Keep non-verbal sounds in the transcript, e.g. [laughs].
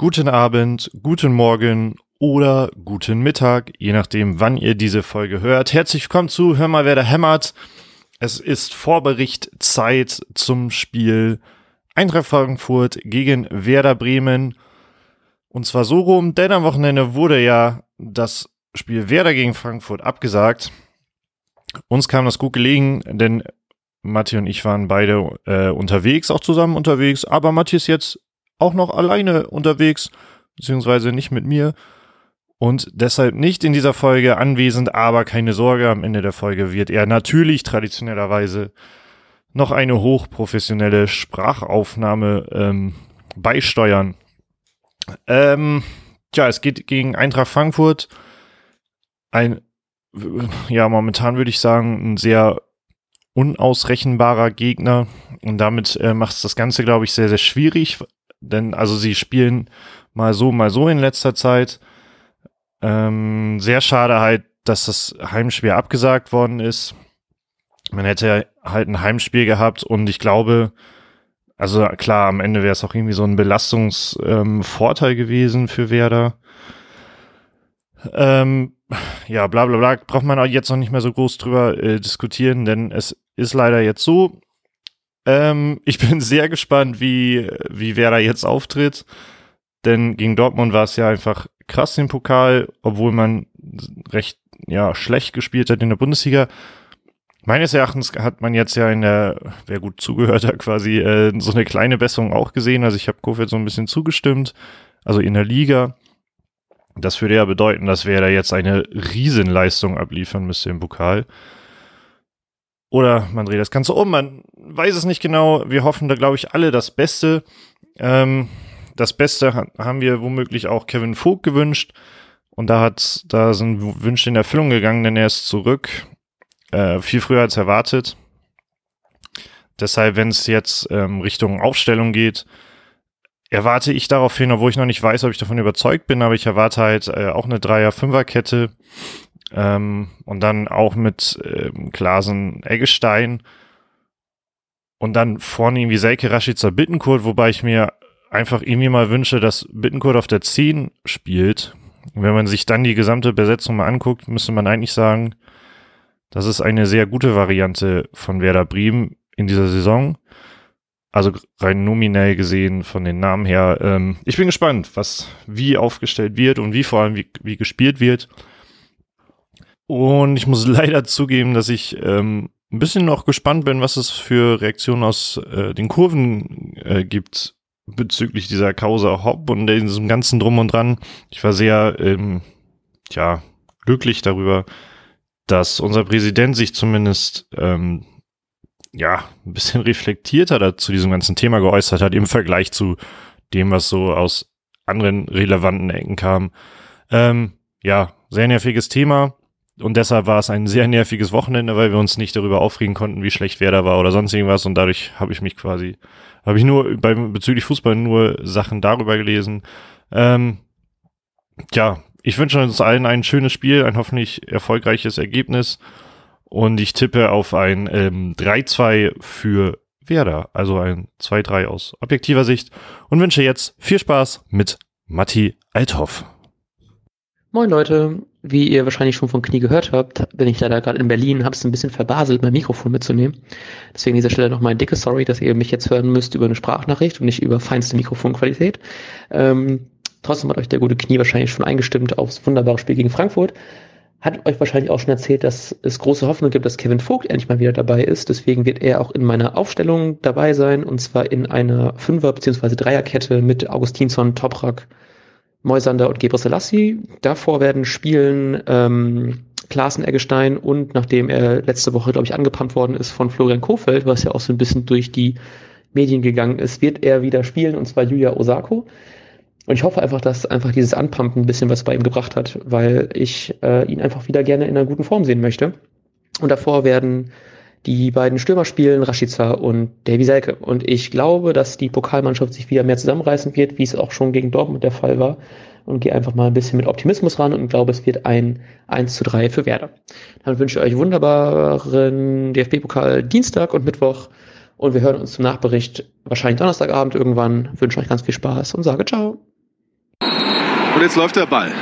guten Abend, guten Morgen oder guten Mittag, je nachdem, wann ihr diese Folge hört. Herzlich willkommen zu Hör mal, wer da hämmert. Es ist Vorberichtzeit zum Spiel Eintracht Frankfurt gegen Werder Bremen. Und zwar so rum, denn am Wochenende wurde ja das Spiel Werder gegen Frankfurt abgesagt. Uns kam das gut gelegen, denn Matti und ich waren beide äh, unterwegs, auch zusammen unterwegs, aber Matti ist jetzt auch noch alleine unterwegs, beziehungsweise nicht mit mir und deshalb nicht in dieser Folge anwesend, aber keine Sorge, am Ende der Folge wird er natürlich traditionellerweise noch eine hochprofessionelle Sprachaufnahme ähm, beisteuern. Ähm, tja, es geht gegen Eintracht Frankfurt. Ein, ja, momentan würde ich sagen, ein sehr unausrechenbarer Gegner. Und damit äh, macht es das Ganze, glaube ich, sehr, sehr schwierig. Denn also sie spielen mal so, mal so in letzter Zeit. Ähm, sehr schade halt, dass das Heimspiel abgesagt worden ist. Man hätte halt ein Heimspiel gehabt und ich glaube, also klar, am Ende wäre es auch irgendwie so ein Belastungsvorteil ähm, gewesen für Werder. Ähm, ja, bla bla bla, braucht man auch jetzt noch nicht mehr so groß drüber äh, diskutieren, denn es ist leider jetzt so. Ähm, ich bin [laughs] sehr gespannt, wie, wie Werder jetzt auftritt, denn gegen Dortmund war es ja einfach krass im Pokal, obwohl man recht ja, schlecht gespielt hat in der Bundesliga. Meines Erachtens hat man jetzt ja in der, wer gut zugehört hat, quasi äh, so eine kleine Besserung auch gesehen. Also ich habe Kofeld so ein bisschen zugestimmt, also in der Liga. Das würde ja bedeuten, dass wir da jetzt eine Riesenleistung abliefern müsste im Pokal. Oder man dreht das Ganze um, man weiß es nicht genau. Wir hoffen da, glaube ich, alle das Beste. Ähm, das Beste haben wir womöglich auch Kevin Vogt gewünscht. Und da hat, da sind Wünsche in Erfüllung gegangen, denn er ist zurück. Äh, viel früher als erwartet. Deshalb, wenn es jetzt ähm, Richtung Aufstellung geht, erwarte ich darauf hin, obwohl ich noch nicht weiß, ob ich davon überzeugt bin, aber ich erwarte halt äh, auch eine Dreier-Fünfer-Kette ähm, und dann auch mit ähm, Glasen Eggestein und dann vorne irgendwie Selke Rashica Bittenkurt, wobei ich mir einfach irgendwie mal wünsche, dass Bittenkurt auf der 10 spielt. Und wenn man sich dann die gesamte Besetzung mal anguckt, müsste man eigentlich sagen, das ist eine sehr gute Variante von Werder Bremen in dieser Saison. Also rein nominell gesehen von den Namen her. Ähm, ich bin gespannt, was wie aufgestellt wird und wie vor allem wie, wie gespielt wird. Und ich muss [laughs] leider zugeben, dass ich ähm, ein bisschen noch gespannt bin, was es für Reaktionen aus äh, den Kurven äh, gibt bezüglich dieser Causa Hopp und diesem ganzen Drum und Dran. Ich war sehr, ähm, ja, glücklich darüber, dass unser Präsident sich zumindest ähm, ja, ein bisschen [laughs] reflektierter zu diesem ganzen Thema geäußert hat im Vergleich zu dem, was so aus anderen relevanten Ecken kam. Ähm, ja, sehr nerviges Thema. Und deshalb war es ein sehr nerviges Wochenende, weil wir uns nicht darüber aufregen konnten, wie schlecht wer da war oder sonst irgendwas. Und dadurch habe ich mich quasi, habe ich nur beim bezüglich Fußball nur Sachen darüber gelesen. Ähm, ja, ich wünsche uns allen ein schönes Spiel, ein hoffentlich erfolgreiches Ergebnis. Und ich tippe auf ein ähm, 3-2 für Werder, also ein 2-3 aus objektiver Sicht und wünsche jetzt viel Spaß mit Matti Althoff. Moin Leute, wie ihr wahrscheinlich schon von Knie gehört habt, bin ich leider gerade in Berlin, habe es ein bisschen verbaselt, mein Mikrofon mitzunehmen. Deswegen an dieser Stelle nochmal ein dickes Sorry, dass ihr mich jetzt hören müsst über eine Sprachnachricht und nicht über feinste Mikrofonqualität. Ähm, trotzdem hat euch der gute Knie wahrscheinlich schon eingestimmt aufs wunderbare Spiel gegen Frankfurt hat euch wahrscheinlich auch schon erzählt, dass es große Hoffnung gibt, dass Kevin Vogt endlich mal wieder dabei ist. Deswegen wird er auch in meiner Aufstellung dabei sein und zwar in einer Fünfer- bzw. Dreierkette mit Augustinsson, Toprak, Moisander und Gebre Selassie. Davor werden spielen ähm, Klaassen Eggestein und nachdem er letzte Woche, glaube ich, angepumpt worden ist von Florian Kofeld, was ja auch so ein bisschen durch die Medien gegangen ist, wird er wieder spielen und zwar Julia Osako. Und ich hoffe einfach, dass einfach dieses Anpumpen ein bisschen was bei ihm gebracht hat, weil ich äh, ihn einfach wieder gerne in einer guten Form sehen möchte. Und davor werden die beiden Stürmer spielen, Rashica und Davy Selke. Und ich glaube, dass die Pokalmannschaft sich wieder mehr zusammenreißen wird, wie es auch schon gegen Dortmund der Fall war. Und gehe einfach mal ein bisschen mit Optimismus ran und glaube, es wird ein 1 zu 3 für Werder. Dann wünsche ich euch wunderbaren DFB-Pokal Dienstag und Mittwoch. Und wir hören uns zum Nachbericht wahrscheinlich Donnerstagabend irgendwann. Wünsche euch ganz viel Spaß und sage ciao. Und jetzt läuft der Ball.